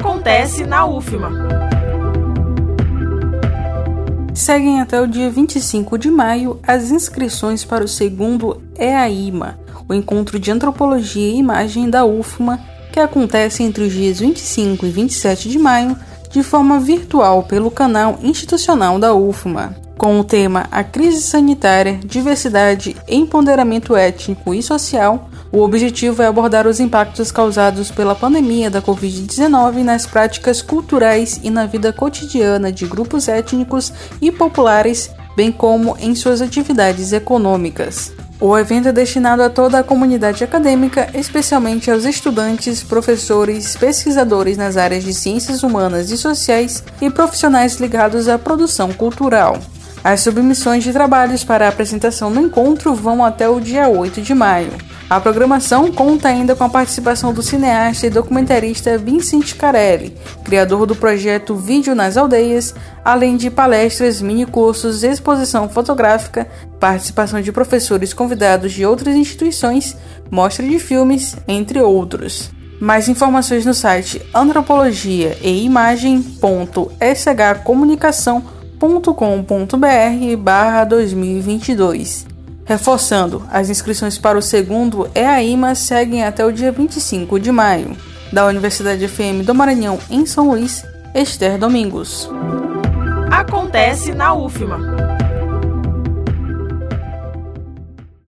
Acontece na UFMA. Seguem até o dia 25 de maio as inscrições para o segundo EAIMA, o Encontro de Antropologia e Imagem da UFMA, que acontece entre os dias 25 e 27 de maio, de forma virtual pelo canal institucional da UFMA com o tema A Crise Sanitária, Diversidade, Empoderamento Étnico e Social, o objetivo é abordar os impactos causados pela pandemia da Covid-19 nas práticas culturais e na vida cotidiana de grupos étnicos e populares, bem como em suas atividades econômicas. O evento é destinado a toda a comunidade acadêmica, especialmente aos estudantes, professores, pesquisadores nas áreas de ciências humanas e sociais e profissionais ligados à produção cultural. As submissões de trabalhos para a apresentação no encontro vão até o dia 8 de maio. A programação conta ainda com a participação do cineasta e documentarista Vincent Carelli, criador do projeto Vídeo nas Aldeias, além de palestras, minicursos, exposição fotográfica, participação de professores convidados de outras instituições, mostra de filmes, entre outros. Mais informações no site antropologia e imagem.shcomunicação.com com.br barra 2022. Reforçando, as inscrições para o segundo EAIMA seguem até o dia 25 de maio. Da Universidade FM do Maranhão, em São Luís, Esther Domingos. Acontece na UFMA.